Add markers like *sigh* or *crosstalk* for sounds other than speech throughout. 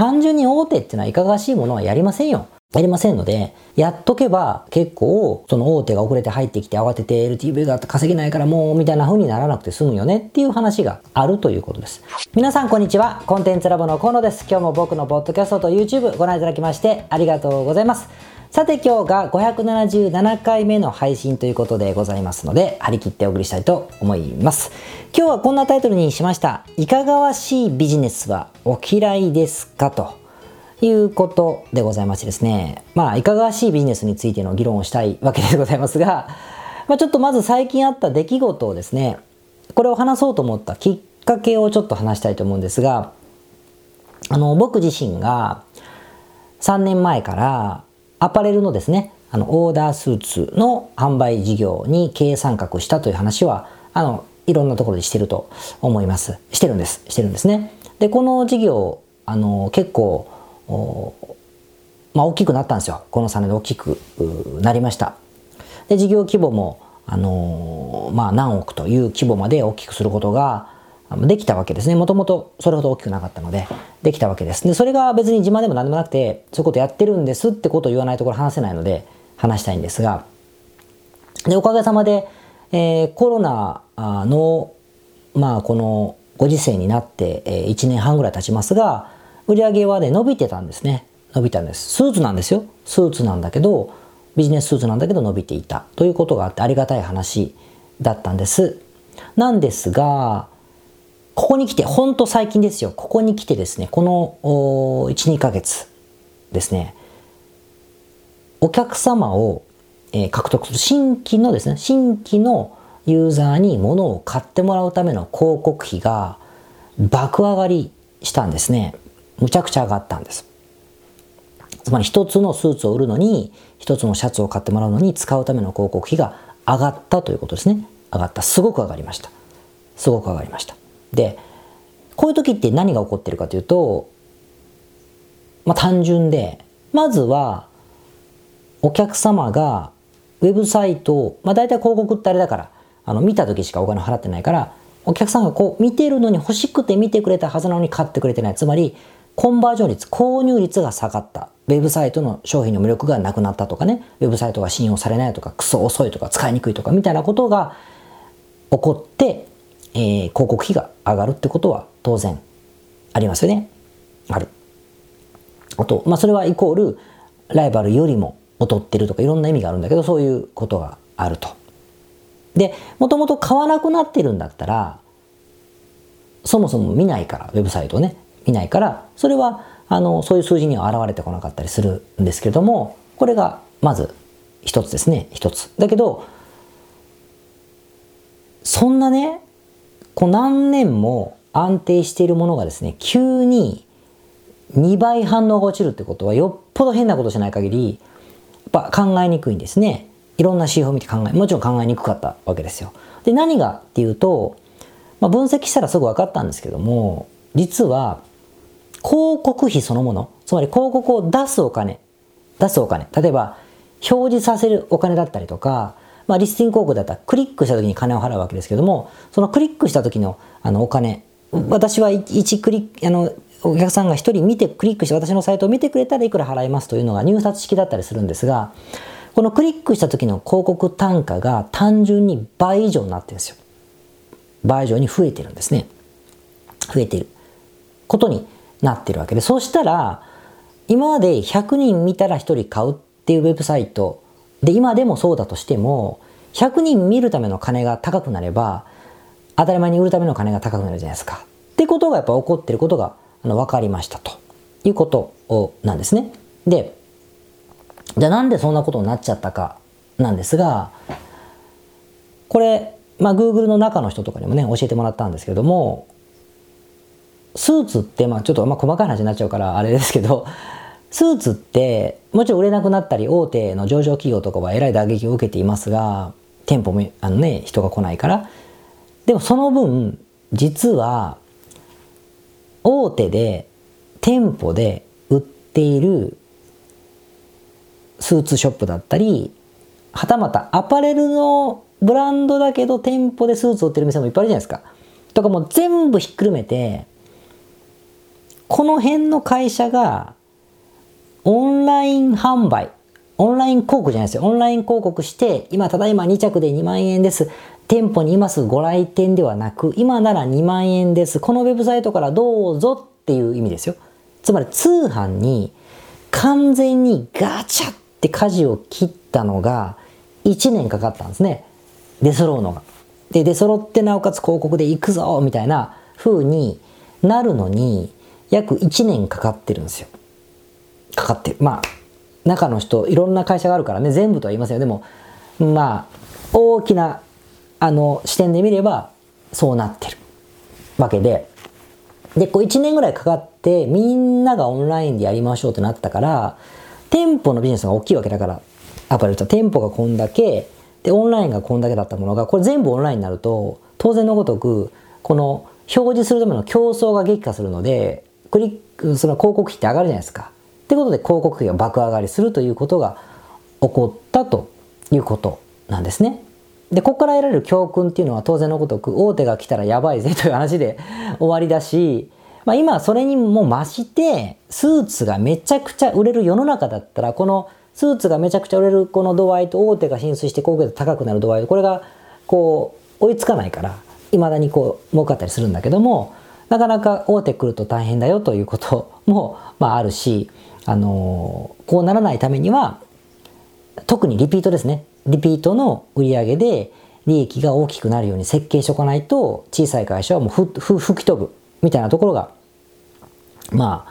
単純に大手ってのはいかがわしいものはやりませんよ。やりませんので、やっとけば結構、その大手が遅れて入ってきて慌てて LTV が稼げないからもうみたいな風にならなくて済むよねっていう話があるということです。皆さんこんにちは。コンテンツラボの河野です。今日も僕のポッドキャストと YouTube ご覧いただきましてありがとうございます。さて今日が577回目の配信ということでございますので、張り切ってお送りしたいと思います。今日はこんなタイトルにしました。いかがわしいビジネスはお嫌いですかと。いうことでございましてですね、まあ、いかがわしいビジネスについての議論をしたいわけでございますが、まあ、ちょっとまず最近あった出来事をですね、これを話そうと思ったきっかけをちょっと話したいと思うんですが、あの、僕自身が3年前からアパレルのですね、あの、オーダースーツの販売事業に経営参画したという話は、あの、いろんなところでしてると思います。してるんです。してるんですね。で、この事業、あの、結構、まあ、大きくなったんですよ。この3年で大きくなりました。で、事業規模も、あの、まあ、何億という規模まで大きくすることができたわけですね。もともとそれほど大きくなかったので、できたわけです。で、それが別に自慢でも何でもなくて、そういうことやってるんですってことを言わないところ話せないので、話したいんですが、で、おかげさまで、えー、コロナの、まあ、このご時世になって、えー、1年半ぐらい経ちますが、売り上げはね、伸びてたんですね。伸びたんです。スーツなんですよ。スーツなんだけど、ビジネススーツなんだけど伸びていたということがあってありがたい話だったんです。なんですが、ここに来て、ほんと最近ですよ。ここに来てですね、この1、2ヶ月ですね、お客様を、えー、獲得する新規のですね、新規のユーザーに物を買ってもらうための広告費が爆上がりしたんですね。むちゃくちゃ上がったんです。つまり一つのスーツを売るのに、一つのシャツを買ってもらうのに使うための広告費が上がったということですね。上がった。すごく上がりました。すごく上がりました。で、こういう時って何が起こってるかというと、まあ単純で、まずはお客様がウェブサイトを、まあ大体広告ってあれだから、あの見た時しかお金払ってないから、お客さんがこう見てるのに欲しくて見てくれたはずなのに買ってくれてない。つまりコンバージョン率、購入率が下がった。ウェブサイトの商品の魅力がなくなったとかね、ウェブサイトが信用されないとか、クソ遅いとか、使いにくいとか、みたいなことが起こって、えー、広告費が上がるってことは当然ありますよね。ある。あと、まあそれはイコール、ライバルよりも劣ってるとかいろんな意味があるんだけど、そういうことがあると。で、もともと買わなくなってるんだったら、そもそも見ないから、ウェブサイトをね。いないから、それは、あの、そういう数字には現れてこなかったりするんですけれども、これが、まず、一つですね。一つ。だけど、そんなね、こう何年も安定しているものがですね、急に2倍反応が落ちるってことは、よっぽど変なことしない限り、やっぱ考えにくいんですね。いろんな指標を見て考え、もちろん考えにくかったわけですよ。で、何がっていうと、まあ、分析したらすぐ分かったんですけども、実は、広告費そのもの、つまり広告を出すお金、出すお金、例えば表示させるお金だったりとか、まあ、リスティング広告だったらクリックした時に金を払うわけですけども、そのクリックした時のあのお金、私は1クリック、あの、お客さんが1人見て、クリックして私のサイトを見てくれたらいくら払いますというのが入札式だったりするんですが、このクリックした時の広告単価が単純に倍以上になってるんですよ。倍以上に増えてるんですね。増えてることになってるわけで、そうしたら、今まで100人見たら1人買うっていうウェブサイトで、今でもそうだとしても、100人見るための金が高くなれば、当たり前に売るための金が高くなるじゃないですか。ってことがやっぱ起こってることがあの分かりましたということをなんですね。で、じゃあなんでそんなことになっちゃったかなんですが、これ、まあ Google の中の人とかにもね、教えてもらったんですけども、スーツって、まあちょっとまあ細かい話になっちゃうからあれですけど、スーツってもちろん売れなくなったり大手の上場企業とかはえらい打撃を受けていますが、店舗もあのね、人が来ないから。でもその分、実は大手で店舗で売っているスーツショップだったり、はたまたアパレルのブランドだけど店舗でスーツを売ってる店もいっぱいあるじゃないですか。とかもう全部ひっくるめて、この辺の会社が、オンライン販売、オンライン広告じゃないですよ。オンライン広告して、今、ただいま2着で2万円です。店舗にいますご来店ではなく、今なら2万円です。このウェブサイトからどうぞっていう意味ですよ。つまり通販に完全にガチャって舵を切ったのが1年かかったんですね。出揃うのが。で、出揃ってなおかつ広告で行くぞみたいな風になるのに約1年かかってるんですよ。かかってる。まあ、中の人、いろんな会社があるからね、全部とは言いませんよ。でも、まあ、大きな、あの、視点で見れば、そうなってるわけで、で、こう1年ぐらいかかって、みんながオンラインでやりましょうってなったから、店舗のビジネスが大きいわけだから、アパレルと店舗がこんだけ、で、オンラインがこんだけだったものが、これ全部オンラインになると、当然のごとく、この表示するための競争が激化するので、クリック、その広告費って上がるじゃないですか。ってことで広告費が爆上がりするということが起こったということなんですね。で、ここから得られる教訓っていうのは当然のごとく大手が来たらやばいぜという話で *laughs* 終わりだし、まあ今それにも増してスーツがめちゃくちゃ売れる世の中だったらこのスーツがめちゃくちゃ売れるこの度合いと大手が進出して広告が高くなる度合いこれがこう追いつかないから未だにこう儲かったりするんだけどもなかなか大手来ると大変だよということもまああるしあのこうならないためには特にリピートですね。リピートの売り上げで利益が大きくなるように設計しておかないと小さい会社はもうふ吹き飛ぶみたいなところがま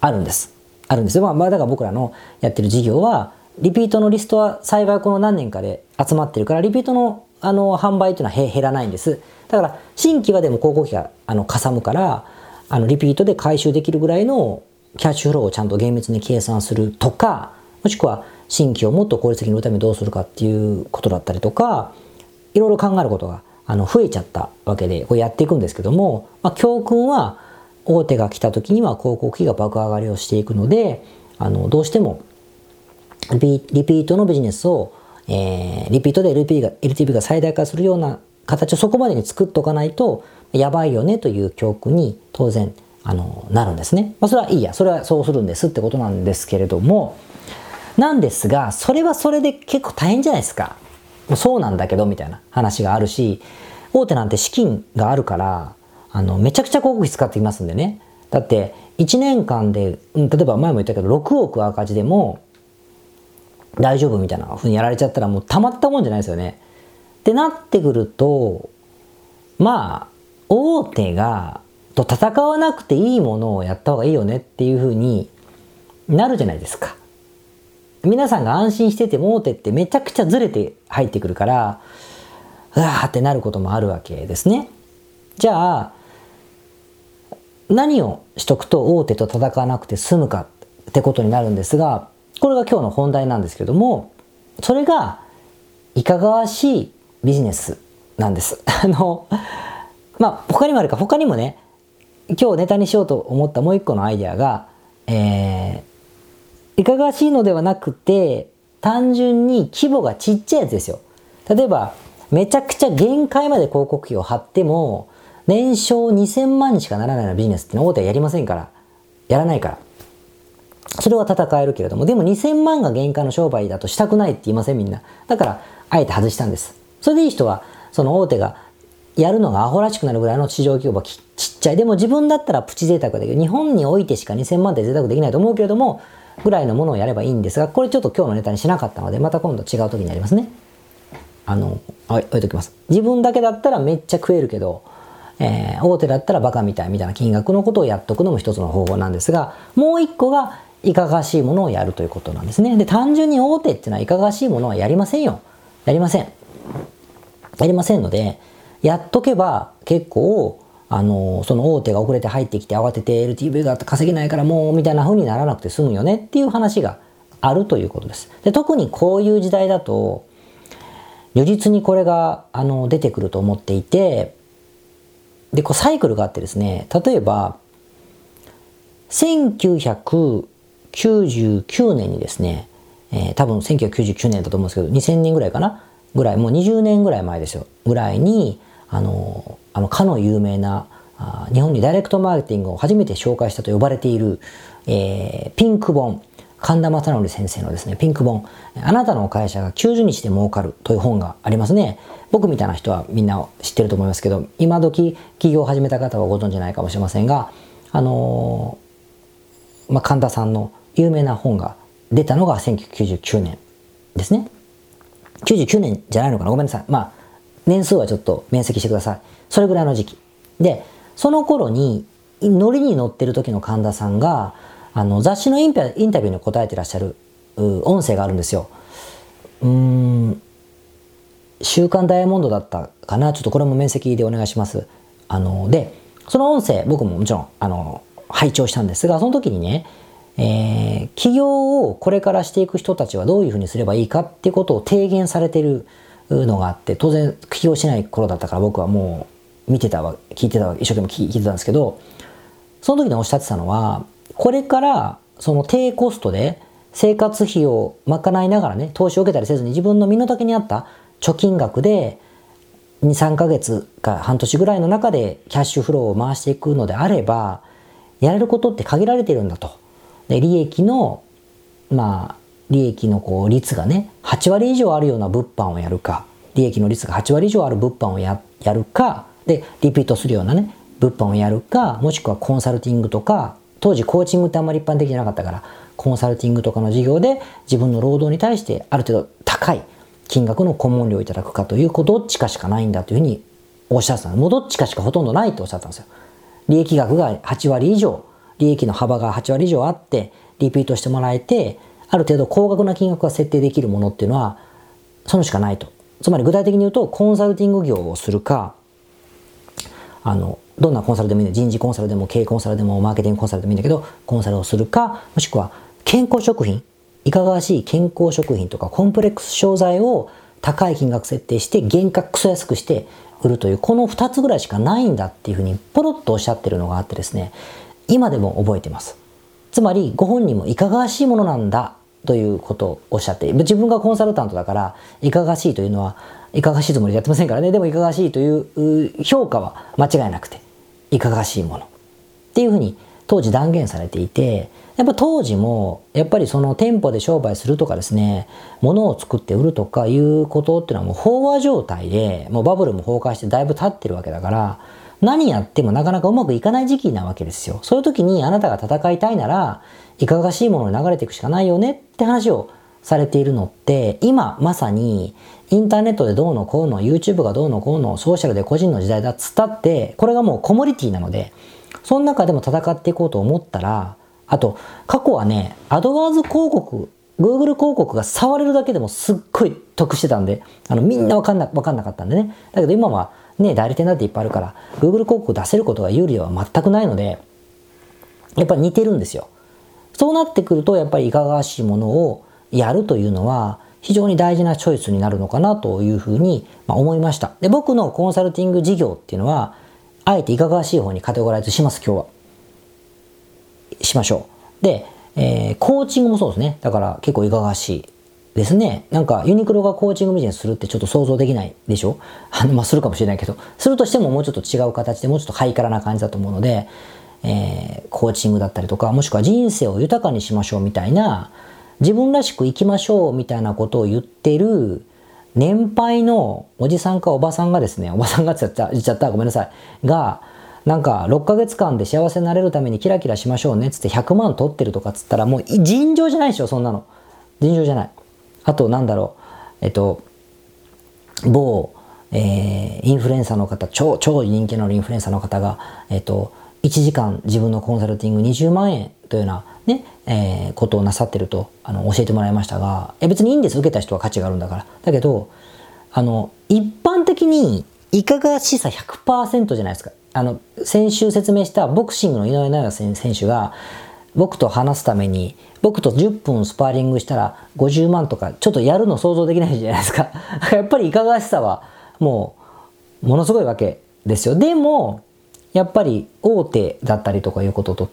ああるんです。あるんですよ。まあ、まあ、だから僕らのやってる事業はリピートのリストは幸いこの何年かで集まってるからリピートのあの販売というのは減らないんです。だから新規はでも広告費があのかさむからあのリピートで回収できるぐらいのキャッシュフローをちゃんと厳密に計算するとかもしくは新規をもっと効率的に売るためにどうするかっていうことだったりとかいろいろ考えることがあの増えちゃったわけでこうやっていくんですけども、まあ、教訓は大手が来た時には広告費が爆上がりをしていくのであのどうしてもリピートのビジネスを、えー、リピートで LP が LTV が最大化するような形をそこまでに作っておかないとやばいよねという教訓に当然あのなるんですね。まあ、それはいいやそれはそうするんですってことなんですけれどもなんですがそれはそれで結構大変じゃないですか。そうなんだけどみたいな話があるし大手なんて資金があるからあのめちゃくちゃ広告費使ってきますんでねだって1年間で、例えば前も言ったけど6億赤字でも大丈夫みたいなふうにやられちゃったらもうたまったもんじゃないですよね。ってなってくるとまあ大手がと戦わなくていいものをやった方がいいよねっていうふうになるじゃないですか。皆さんが安心してても大手ってめちゃくちゃずれて入ってくるから、うわーってなることもあるわけですね。じゃあ、何をしとくと大手と戦わなくて済むかってことになるんですが、これが今日の本題なんですけども、それがいかがわしいビジネスなんです。あの、まあ、他にもあるか、他にもね、今日ネタにしようと思ったもう一個のアイデアが、えー、いかがわしいのではなくて、単純に規模がちっちゃいやつですよ。例えば、めちゃくちゃ限界まで広告費を貼っても、年商2000万にしかならないようなビジネスっての大手はやりませんから。やらないから。それは戦えるけれども、でも2000万が限界の商売だとしたくないって言いませんみんな。だから、あえて外したんです。それでいい人は、その大手がやるのがアホらしくなるぐらいの市場規模がちっちゃい。でも自分だったらプチ贅沢だけど、日本においてしか2000万って贅沢できないと思うけれども、ぐらいのものをやればいいんですが、これちょっと今日のネタにしなかったので、また今度違う時にやりますね。あの、置いときます。自分だけだったらめっちゃ食えるけど、えー、大手だったらバカみたいみたいな金額のことをやっとくのも一つの方法なんですが、もう一個がいかがわしいものをやるということなんですね。で、単純に大手っていうのはいかがわしいものはやりませんよ。やりません。やりませんので、やっとけば結構あの、その大手が遅れて入ってきて慌てて LTV が稼げないからもうみたいな風にならなくて済むよねっていう話があるということです。で特にこういう時代だと、如実にこれがあの出てくると思っていて、で、こうサイクルがあってですね、例えば、1999年にですね、えー、多分1999年だと思うんですけど、2000年ぐらいかな？ぐらい、もう20年ぐらい前ですよ。ぐらいに、あの、あの、かの有名な日本にダイレクトマーケティングを初めて紹介したと呼ばれている、えー、ピンク本、神田正則先生のですね、ピンク本、あなたの会社が90日で儲かるという本がありますね。僕みたいな人はみんな知ってると思いますけど、今時起業を始めた方はご存知ないかもしれませんが、あのー、まあ、神田さんの有名な本が出たのが1999年ですね。99年じゃないのかな？ごめんなさい。まあ、年数はちょっと面積してください。それぐらいの時期。で、その頃に、ノリに乗ってる時の神田さんが、あの、雑誌のインタビューに答えてらっしゃる、音声があるんですよ。うーん、週刊ダイヤモンドだったかな？ちょっとこれも面積でお願いします。あの、で、その音声、僕ももちろん、あの、拝聴したんですが、その時にね、えー、起業をこれからしていく人たちはどういうふうにすればいいかっていうことを提言されてるのがあって、当然起業しない頃だったから僕はもう見てたわ、聞いてたわ、一生懸命聞いてたんですけど、その時におっしゃってたのは、これからその低コストで生活費を賄いながらね、投資を受けたりせずに自分の身の丈に合った貯金額で2、3ヶ月か半年ぐらいの中でキャッシュフローを回していくのであれば、やれることって限られてるんだと。で利益の、まあ、利益のこう率がね、8割以上あるような物販をやるか、利益の率が8割以上ある物販をややるか、で、リピートするようなね、物販をやるか、もしくはコンサルティングとか、当時コーチングってあんまり一般的じゃなかったから、コンサルティングとかの事業で自分の労働に対してある程度高い金額の顧問料をいただくかという、こうどっちかしかないんだというふうにおっしゃってたもうどっちかしかほとんどないとおっしゃったんですよ。利益額が8割以上、利益の幅が8割以上あって、リピートしてもらえて、ある程度高額な金額が設定できるものっていうのは、そのしかないと。つまり具体的に言うと、コンサルティング業をするか、あの、どんなコンサルでもいいんだ人事コンサルでも経営コンサルでもマーケティングコンサルでもいいんだけど、コンサルをするか、もしくは健康食品、いかがわしい健康食品とかコンプレックス商材を高い金額設定して原価クソ安くして売るというこの2つぐらいしかないんだっていうふうにポロッとおっしゃってるのがあってですね今でも覚えてます。つまりご本人もいかがわしいものなんだということをおっしゃって自分がコンサルタントだからいかがしいというのはいかがしいつもりでやってませんからね。でもいかがしいという評価は間違いなくていかがしいもの。っていうふうに当時断言されていてやっぱ当時もやっぱりその店舗で商売するとかですね物を作って売るとかいうことっていうのはもう飽和状態でもうバブルも崩壊してだいぶ経ってるわけだから何やってもなかなかうまくいかない時期なわけですよ。そういう時にあなたが戦いたいなら、いかがわしいものに流れていくしかないよねって話をされているのって、今まさにインターネットでどうのこうの、YouTube がどうのこうの、ソーシャルで個人の時代だっつったって、これがもうコモディティなので、その中でも戦っていこうと思ったら、あと、過去はね、アドワーズ広告、Google 広告が触れるだけでもすっごい得してたんで、あの、みんなわかんな、わかんなかったんでね。だけど今はね、代理店だっていっぱいあるから、Google 広告出せることが有利では全くないので、やっぱり似てるんですよ。そうなってくると、やっぱりいかがわしいものをやるというのは、非常に大事なチョイスになるのかなというふうに思いました。で、僕のコンサルティング事業っていうのは、あえていかがわしい方にカテゴライズします、今日は。しましょう。で、えー、コーチングもそうですね。だから結構いかがわしいですね。なんかユニクロがコーチングビジネスするってちょっと想像できないでしょ？*laughs* あの、まあ、するかもしれないけど、するとしてももうちょっと違う形でもうちょっとハイカラな感じだと思うので、えー、コーチングだったりとか、もしくは人生を豊かにしましょうみたいな、自分らしく生きましょうみたいなことを言ってる、年配のおじさんかおばさんがですね、おばさんがって言っちゃった、言っちゃったごめんなさい。が、なんか6ヶ月間で幸せになれるためにキラキラしましょうねっつって100万取ってるとかっつったらもう尋常じゃないでしょ、そんなの。尋常じゃない。あと、なんだろう、えっと、某、えー、インフルエンサーの方、超、超人気のインフルエンサーの方が、えっと、1時間自分のコンサルティング20万円というようなね、えー、ことをなさってると、あの、教えてもらいましたが、え、別にいいんです。受けた人は価値があるんだから。だけど、あの、一般的に、いかがしさ100%じゃないですか。あの、先週説明したボクシングの井上尚弥選手が、僕と話すために、僕と10分スパーリングしたら50万とか、ちょっとやるの想像できないじゃないですか。*laughs* やっぱりいかがわしさは、もう、ものすごいわけですよ。でも、やっぱり大手だったりとかいうことと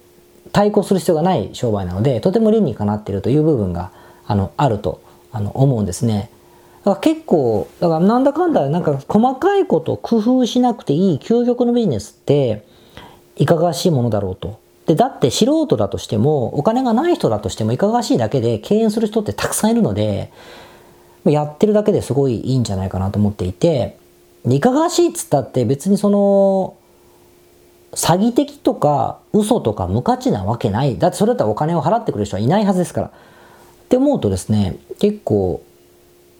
対抗する必要がない商売なので、とても理にかなっているという部分が、あの、あると、あの、思うんですね。だから結構、だからなんだかんだ、なんか細かいこと工夫しなくていい究極のビジネスって、いかがわしいものだろうと。で、だって素人だとしても、お金がない人だとしても、いかがわしいだけで敬遠する人ってたくさんいるので、やってるだけですごいいいんじゃないかなと思っていて、いかがわしいっつったって別にその、詐欺的とか嘘とか無価値なわけない。だってそれだったらお金を払ってくれる人はいないはずですから。って思うとですね、結構、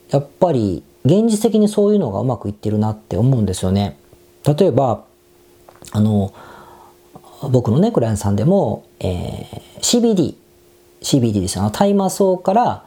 やっぱり現実的にそういうのがうまくいってるなって思うんですよね。例えば、あの、僕のね、クライアントさんでも、えー、CBD、CBD ですよ。大麻草から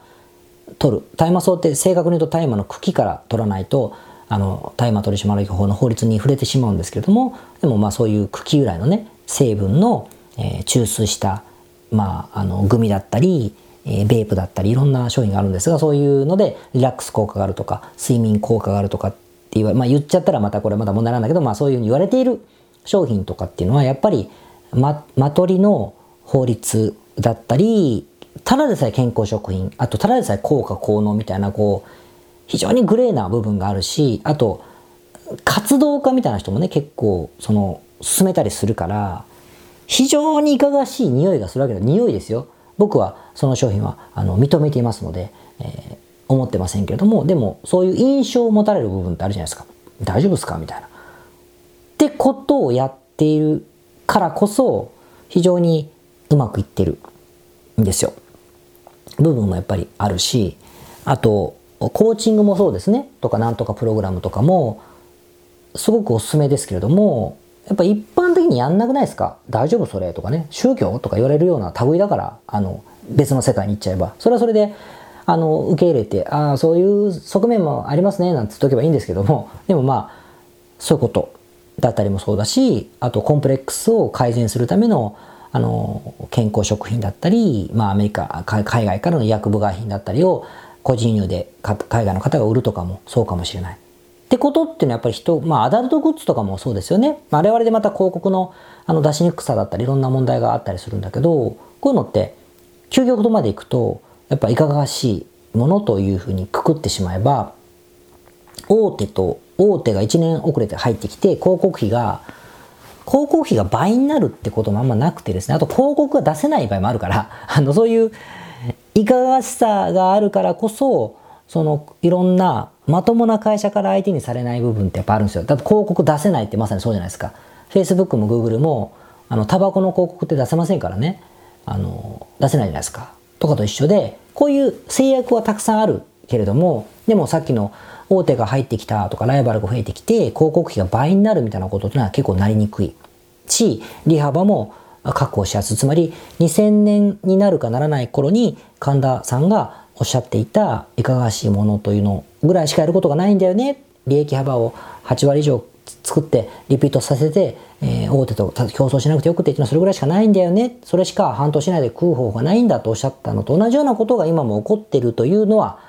取る。大麻草って正確に言うと大麻の茎から取らないと、あの、大麻取締法の法律に触れてしまうんですけれども、でもまあそういう茎由来のね、成分の、えー、抽出した、まあ、あの、グミだったり、えー、ベープだったりいろんな商品があるんですが、そういうのでリラックス効果があるとか、睡眠効果があるとかって言わ、まあ言っちゃったらまたこれまだ問題なんだけど、まあそういうふうに言われている商品とかっていうのはやっぱりま、まとりの法律だったり、ただでさえ健康食品、あとただでさえ効果効能みたいな、こう、非常にグレーな部分があるし、あと、活動家みたいな人もね、結構、その、進めたりするから、非常にいかがわしい匂いがするわけだ。匂いですよ。僕はその商品はあの認めていますので、えー、思ってませんけれども、でもそういう印象を持たれる部分ってあるじゃないですか。大丈夫ですか？みたいな。ってことをやっているからこそ、非常にうまくいってるんですよ。部分もやっぱりあるし、あと、コーチングもそうですね。とか、なんとかプログラムとかも、すごくおすすめですけれども、やっぱ一般的にやんなくないですか？大丈夫それとかね、宗教とか言われるような類だから、あの、別の世界に行っちゃえば、それはそれで、あの、受け入れて、ああ、そういう側面もありますね、なんて言っとけばいいんですけども、でもまあ、そういうこと。だったりもそうだし、あとコンプレックスを改善するための、あの、健康食品だったり、まあアメリカ、海外からの薬部外品だったりを個人輸入で海外の方が売るとかもそうかもしれない。ってことっていうのはやっぱり人、まあアダルトグッズとかもそうですよね。まあ我々でまた広告のあの出しにくさだったりいろんな問題があったりするんだけど、こういうのって究極度までいくと、やっぱいかがわしいものというふうにくくってしまえば、大手と大手が1年遅れて入ってきて広告費が広告費が倍になるってこともあんまなくてですね。あと広告が出せない場合もあるから *laughs* あのそういういかがわしさがあるからこそそのいろんなまともな会社から相手にされない部分ってやっぱあるんですよ。だって広告出せないってまさにそうじゃないですか。Facebook も Google もあのタバコの広告って出せませんからね。あの出せないじゃないですか。とかと一緒でこういう制約はたくさんあるけれどもでもさっきの大手が入ってきたとかライバルが増えてきて広告費が倍になるみたいなことってのは結構なりにくいし利幅も確保しやすい。つまり2000年になるかならない頃に神田さんがおっしゃっていたいかがわしいものというのぐらいしかやることがないんだよね。利益幅を8割以上作ってリピートさせて、えー、大手と競争しなくてよくてっていうのはそれぐらいしかないんだよね。それしか半年内で食う方法がないんだとおっしゃったのと同じようなことが今も起こっているというのは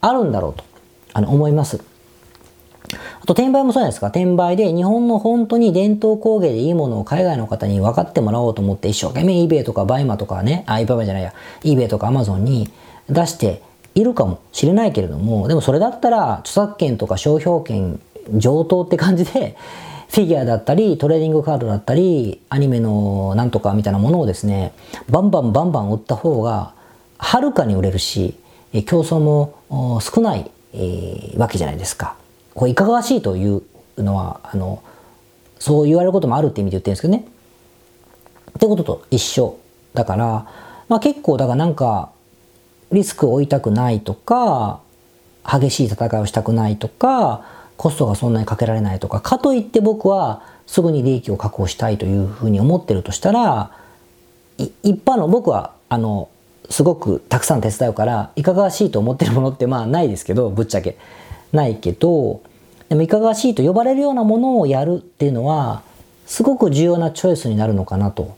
あるんだろうと。あの思います。あと転売もそうじゃないですか。転売で日本の本当に伝統工芸でいいものを海外の方に分かってもらおうと思って一生懸命 eBay とかバイマとかね、あ、eBay じゃないや、eBay とか Amazon に出しているかもしれないけれども、でもそれだったら著作権とか商標権上等って感じで、*laughs* フィギュアだったり、トレーディングカードだったり、アニメのなんとかみたいなものをですね、バンバンバンバン売った方が、はるかに売れるし、競争も少ないえー、わけじゃないですか。これいかがわしいというのは、あの、そう言われることもあるって意味で言ってるんですけどね。ってことと一緒。だから、まあ結構、だからなんか、リスクを負いたくないとか、激しい戦いをしたくないとか、コストがそんなにかけられないとか、かといって僕はすぐに利益を確保したいというふうに思ってるとしたら、一般の僕は、あの、すごくたくさん手伝うからいかがわしいと思ってるものってまあないですけどぶっちゃけないけどでもいかがわしいと呼ばれるようなものをやるっていうのはすごく重要なチョイスになるのかなと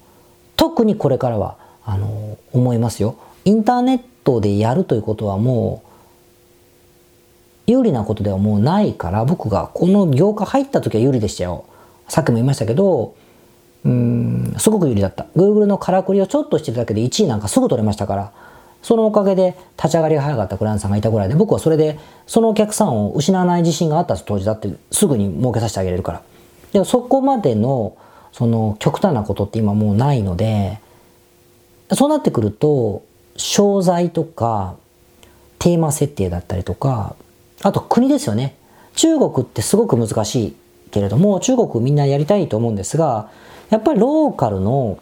特にこれからはあの思いますよ。インターネットでやるということはもう有利なことではもうないから僕がこの業界入った時は有利でしたよ。さっきも言いましたけどうん、すごく有利だった。Google のからくりをちょっとしてるだけで1位なんかすぐ取れましたから、そのおかげで立ち上がりが早かったクライアントさんがいたぐらいで、僕はそれで、そのお客さんを失わない自信があった当時だって、すぐに儲けさせてあげれるから。でもそこまでの、その極端なことって今もうないのでそうなってくると商材とかテーマ設定だったりとかあと国ですよね中国ってすごく難しいけれども中国みんなやりたいと思うんですがやっぱりローカルの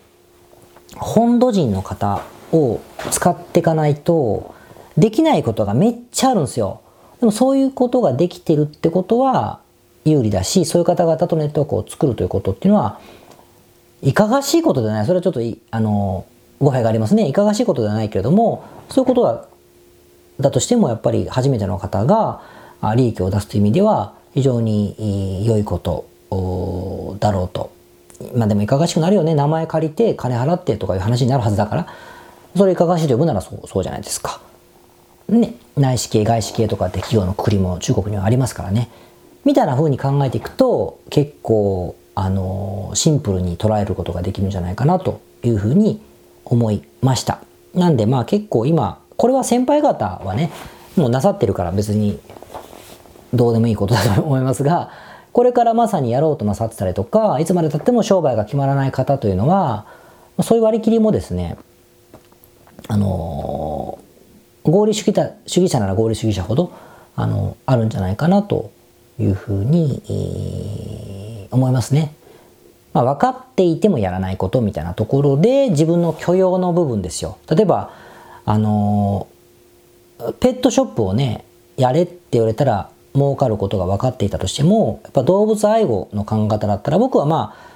本土人の方を使っていかないとできないことがめっちゃあるんですよ。でもそういうことができてるってことは有利だしそういう方々とネットワークを作るということっていうのはいかがしいことではないそれはちょっとあの語弊がありますねいかがしいことではないけれどもそういうことはだとしてもやっぱり初めての方が利益を出すという意味では非常に良いことだろうと。まあでもいかがしくなるよね。名前借りて金払ってとかいう話になるはずだから。それいかがしいと呼ぶならそうそうじゃないですか。ね。内資系、外資系とかって企業の国も中国にはありますからね。みたいな風に考えていくと結構あのシンプルに捉えることができるんじゃないかなというふうに思いました。なんでまあ結構今これは先輩方はねもうなさってるから別にどうでもいいことだと思いますがこれからまさにやろうとなさってたりとかいつまでたっても商売が決まらない方というのはそういう割り切りもですねあの合理主義主義者なら合理主義者ほどあのあるんじゃないかなというふうに、思いますね。まあ、分かっていてもやらないことみたいなところで自分の許容の部分ですよ。例えばあのペットショップをねやれって言われたら儲かることが分かっていたとしてもやっぱ動物愛護の考え方だったら僕はまあ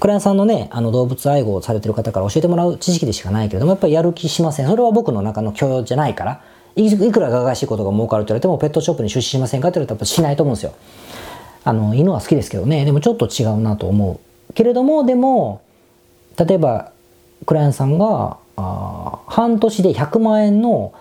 クライアントさんのねあの動物愛護をされてる方から教えてもらう知識でしかないけれどもやっぱりやる気しません。それは僕の中の許容じゃないからいくらががしいことが儲かるって言われてもペットショップに出資しませんかって言われたらしないと思うんですよ。あの犬は好きですけどね。でもちょっと違うなと思うけれどもでも例えばクライアントさんがあ半年で100万円の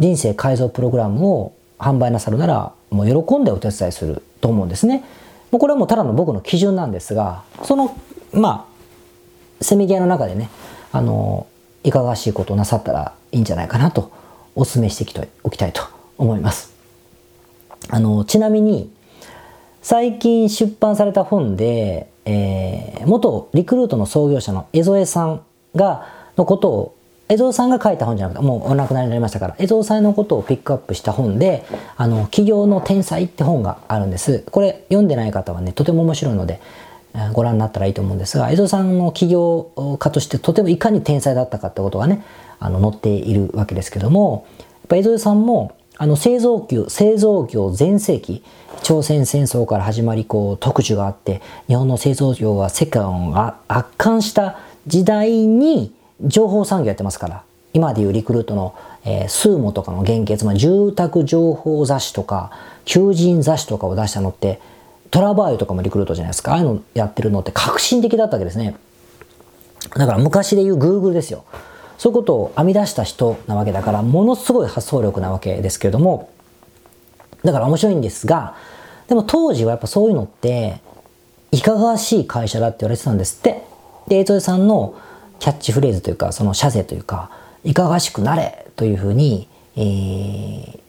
人生改造プログラムを販売なさるならもう喜んでお手伝いすると思うんですね。もうこれはもうただの僕の基準なんですがそのまあせめぎ合いの中でねあのいかがわしいことをなさったらいいんじゃないかなとお勧めしておきたいと思います。あのちなみに最近出版された本で、えー、元リクルートの創業者の江添さんがのことを江蔵さんが書いた本じゃなくてもうお亡くなりになりましたから江蔵さんのことをピックアップした本で「あの企業の天才」って本があるんです。これ読んでない方はねとても面白いのでご覧になったらいいと思うんですが江蔵さんの起業家としてとてもいかに天才だったかってことがねあの載っているわけですけどもやっぱ江蔵さんもあの製造業製造業全盛期朝鮮戦争から始まりこう特需があって日本の製造業は世界を圧巻した時代に情報産業やってますから、今でいうリクルートの、えー、スーモとかの原型、つまり住宅情報雑誌とか、求人雑誌とかを出したのって、トラバーユとかもリクルートじゃないですか。ああいうのやってるのって革新的だったわけですね。だから昔で言う Google ですよ。そういうことを編み出した人なわけだから、ものすごい発想力なわけですけれども、だから面白いんですが、でも当時はやっぱそういうのって、いかがわしい会社だって言われてたんですって。で、エイトさんのキャッチフレーズというか、その社税というか、いかがしくなれというふうに、えー、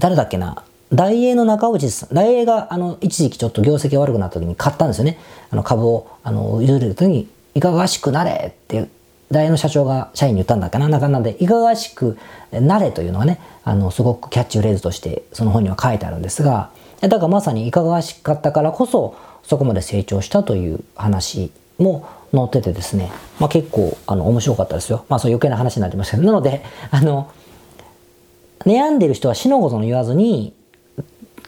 誰だっけな、大英の中内さん、大英があの一時期ちょっと業績が悪くなった時に買ったんですよね。あの株を、あの、譲れる時に、いかがしくなれって大英の社長が社員に言ったんだっけな、なかなで、いかがしくなれというのはね、あの、すごくキャッチフレーズとしてその本には書いてあるんですが、だからまさにいかがわしかったからこそ、そこまで成長したという話も載っててですね、まあ、結構あの面白かったですよ。まあそう余計な話になってましたけど、なので、あの、悩んでる人は死のことの言わずに、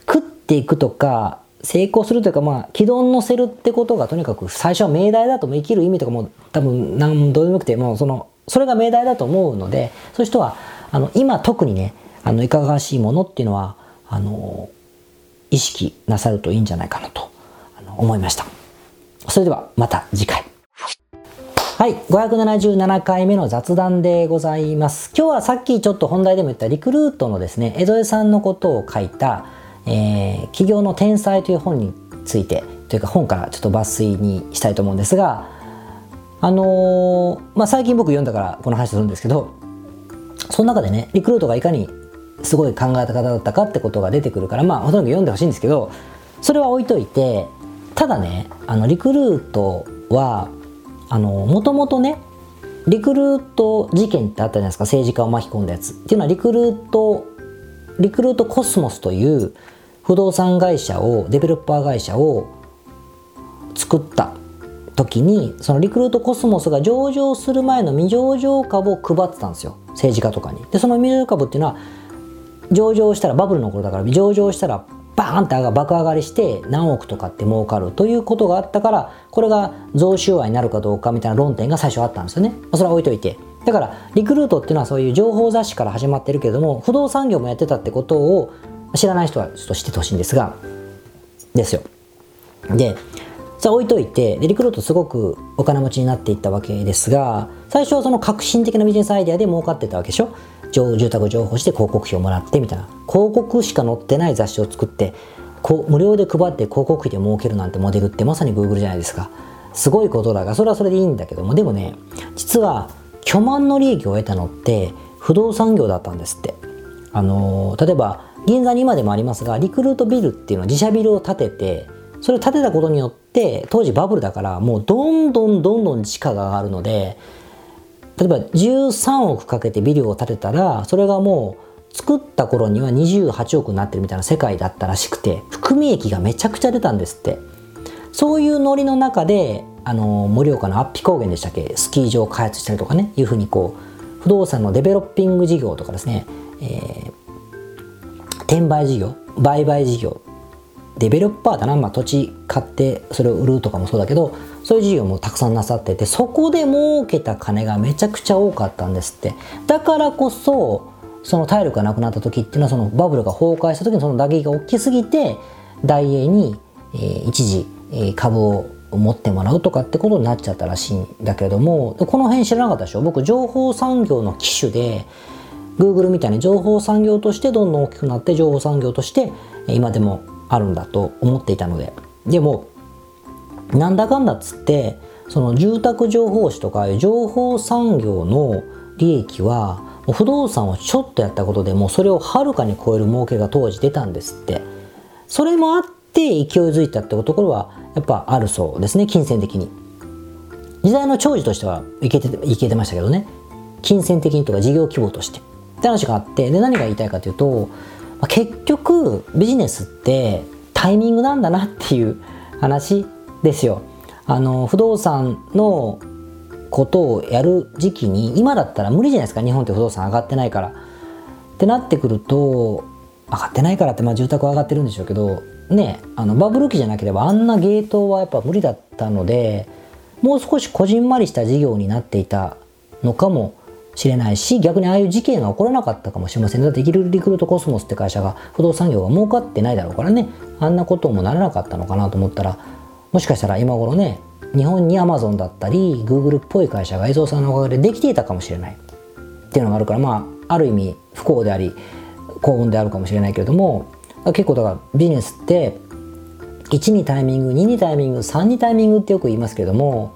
食っていくとか、成功するというか、まあ、軌道に乗せるってことがとにかく最初は命題だと、生きる意味とかも多分何どうでもよくて、もうその、それが命題だと思うので、そういう人は、あの、今特にね、あの、いかがわしいものっていうのは、あの、意識なさるといいんじゃないかなと思いました。それではまた次回。はい、577回目の雑談でございます。今日はさっきちょっと本題でも言ったリクルートのですね、江戸江さんのことを書いた、えー、企業の天才という本について、というか本からちょっと抜粋にしたいと思うんですが、あのー、まあ、最近僕読んだからこの話するんですけど、その中でね、リクルートがいかにすごい考え方だったかってことが出てくるから、まあ、ほとんど読んでほしいんですけど、それは置いといて、ただねあのリクルートはもともとねリクルート事件ってあったじゃないですか。政治家を巻き込んだやつ。っていうのはリクルートリクルートコスモスという不動産会社をデベロッパー会社を作った時にそのリクルートコスモスが上場する前の未上場株を配ってたんですよ。政治家とかに。でその未上場株っていうのは上場したらバブルの頃だから上場したらバーンって爆上がりして何億とかって儲かるということがあったからこれが贈収賄になるかどうかみたいな論点が最初あったんですよね。それは置いといて。だからリクルートっていうのはそういう情報雑誌から始まってるけども不動産業もやってたってことを知らない人はちょっと知っててほしいんですが。ですよ。でさあ置いといてでリクルートすごくお金持ちになっていったわけですが最初はその革新的なビジネスアイデアで儲かってたわけでしょ。住宅情報して広告費をもらってみたいな広告しか載ってない雑誌を作ってこう無料で配って広告費で儲けるなんてモデルってまさに Google じゃないですかすごいことだがそれはそれでいいんだけどもでもね実は巨万の利益を得たのって不動産業だったんですってあのー、例えば銀座に今でもありますがリクルートビルっていうのは自社ビルを建ててそれを建てたことによって当時バブルだからもうどんどんどんどん地価が上がるので例えば13億かけてビルを建てたらそれがもう作った頃には28億になってるみたいな世界だったらしくて含み益がめちゃくちゃ出たんですって。そういうノリの中であの盛岡の安比高原でしたっけ？スキー場を開発したりとかねいうふうにこう不動産のデベロッピング事業とかですね、えー、転売事業売買事業。デベロッパーだな、まあ、土地買ってそれを売るとかもそうだけどそういう事業もたくさんなさっててそこで儲けた金がめちゃくちゃ多かったんですって。だからこそその体力がなくなった時っていうのはそのバブルが崩壊した時にその打撃が大きすぎて大英に、えー、一時、えー、株を持ってもらうとかってことになっちゃったらしいんだけれどもこの辺知らなかったでしょ？僕情報産業の機種で Google みたいに情報産業としてどんどん大きくなって情報産業として今でもあるんだと思っていたので。でもなんだかんだっつってその住宅情報誌とか情報産業の利益は不動産をちょっとやったことでもそれをはるかに超える儲けが当時出たんですって。それもあって勢いづいたってところはやっぱあるそうですね金銭的に。時代の長寿としてはいけていけてましたけどね。金銭的にとか事業規模として。って話があってで何が言いたいかというと結局ビジネスってタイミングなんだなっていう話ですよ。あの不動産のことをやる時期に今だったら無理じゃないですか日本って不動産上がってないから。ってなってくると上がってないからってまあ住宅は上がってるんでしょうけどねあのバブル期じゃなければあんなゲートはやっぱ無理だったのでもう少しこじんまりした事業になっていたのかもしれないし逆にああいう事件が起こらなかったかもしれませんだってギルリクルートコスモスって会社が不動産業が儲かってないだろうからねあんなこともならなかったのかなと思ったらもしかしたら今頃ね日本にアマゾンだったりグーグルっぽい会社が映像さんのおかげでできていたかもしれない。っていうのがあるからまあある意味不幸であり幸運であるかもしれないけれども結構だからビジネスって1にタイミング2にタイミング3にタイミングってよく言いますけれども、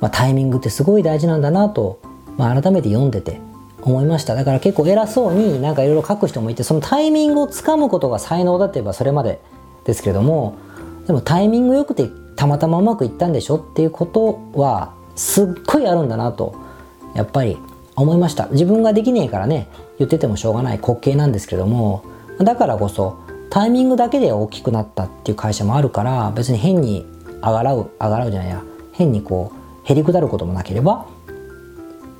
まあ、タイミングってすごい大事なんだなとまあ、改めて読んでて思いました。だから結構偉そうになんかいろいろ書く人もいてそのタイミングをつかむことが才能だって言えばそれまでですけれどもでもタイミングよくてたまたまうまくいったんでしょっていうことはすっごいあるんだなとやっぱり思いました。自分ができねえからね言っててもしょうがない滑稽なんですけどもだからこそタイミングだけで大きくなったっていう会社もあるから別に変に上がらう上がらうじゃないや。変にこうへりくだることもなければ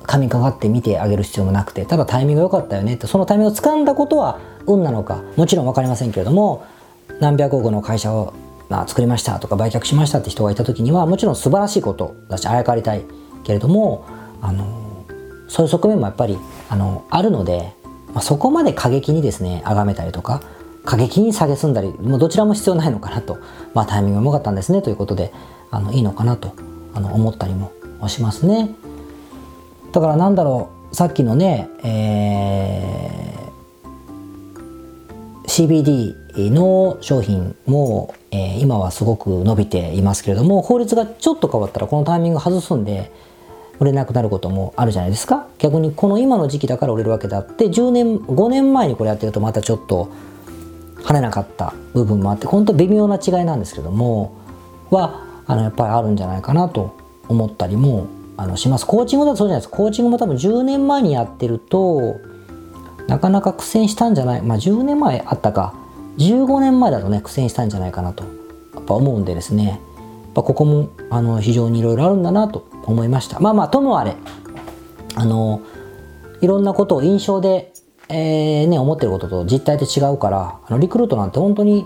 神かかって見てあげる必要もなくてただタイミング良かったよねってそのタイミングを掴んだことは運なのかもちろん分かりませんけれども何百億の会社を、まあ、作りましたとか売却しましたって人がいた時にはもちろん素晴らしいことだしあやかりたいけれどもあのそういう側面もやっぱりあのあるので、まあ、そこまで過激にですね崇めたりとか過激に下げすんだりもうどちらも必要ないのかなと、まあ、タイミングが良かったんですねということであのいいのかなとあの思ったりもしますね。だからなんだろうさっきのね、えー、CBD の商品も、えー、今はすごく伸びていますけれども法律がちょっと変わったらこのタイミング外すんで売れなくなることもあるじゃないですか。逆にこの今の時期だから売れるわけであって10年5年前にこれやってるとまたちょっと跳ねなかった部分もあって本当微妙な違いなんですけどもはあのやっぱりあるんじゃないかなと思ったりもあのします。コーチングだとそうじゃないです。コーチングも多分10年前にやってるとなかなか苦戦したんじゃない。まあ10年前あったか。15年前だとね苦戦したんじゃないかなと。やっぱ思うんでですね。やっここもあの非常にいろいろあるんだなと思いました。まあまあともあれあのいろんなことを印象で、えー、ね、思ってることと実態って違うからあのリクルートなんて本当に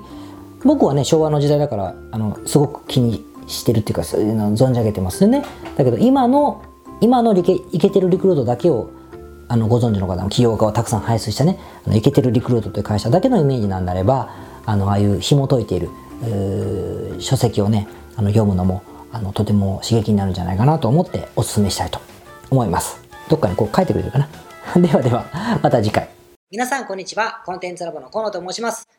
僕はね昭和の時代だからあのすごく気にしてるっていうかそういうの存じ上げてますよね。だけど今の今のイケイケてるリクルートだけをあのご存知の方も起業家をたくさん輩出したねあのイケてるリクルートという会社だけのイメージなんであればあのああいう紐解いている書籍をねあの読むのもあのとても刺激になるんじゃないかなと思ってお勧めしたいと思います。どっかにこう書いてくれるかな。*laughs* ではではまた次回。皆さんこんにちは。コンテンツラボの河野と申します。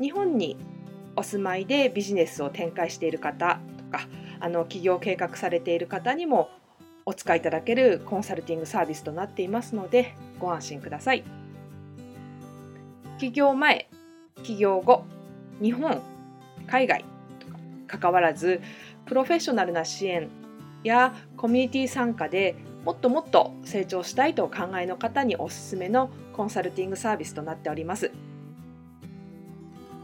日本にお住まいでビジネスを展開している方とかあの起業計画されている方にもお使いいただけるコンサルティングサービスとなっていますのでご安心ください起業前起業後日本海外とか関わらずプロフェッショナルな支援やコミュニティ参加でもっともっと成長したいとお考えの方におすすめのコンサルティングサービスとなっております。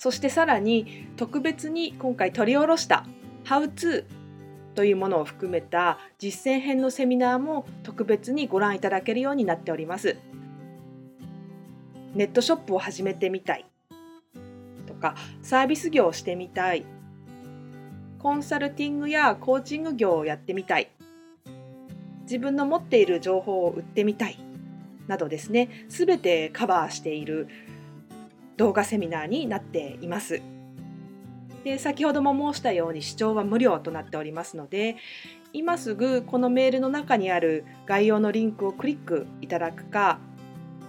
そしてさらに特別に今回取り下ろした「How to」というものを含めた実践編のセミナーも特別にご覧いただけるようになっております。ネットショップを始めてみたい。とかサービス業をしてみたい。コンサルティングやコーチング業をやってみたい。自分の持っている情報を売ってみたい。などですね。全てカバーしている動画セミナーになっています。で先ほども申したように視聴は無料となっておりますので今すぐこのメールの中にある概要のリンクをクリックいただくか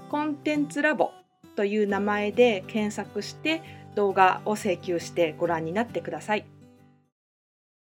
コンテンツラボという名前で検索して動画を請求してご覧になってください。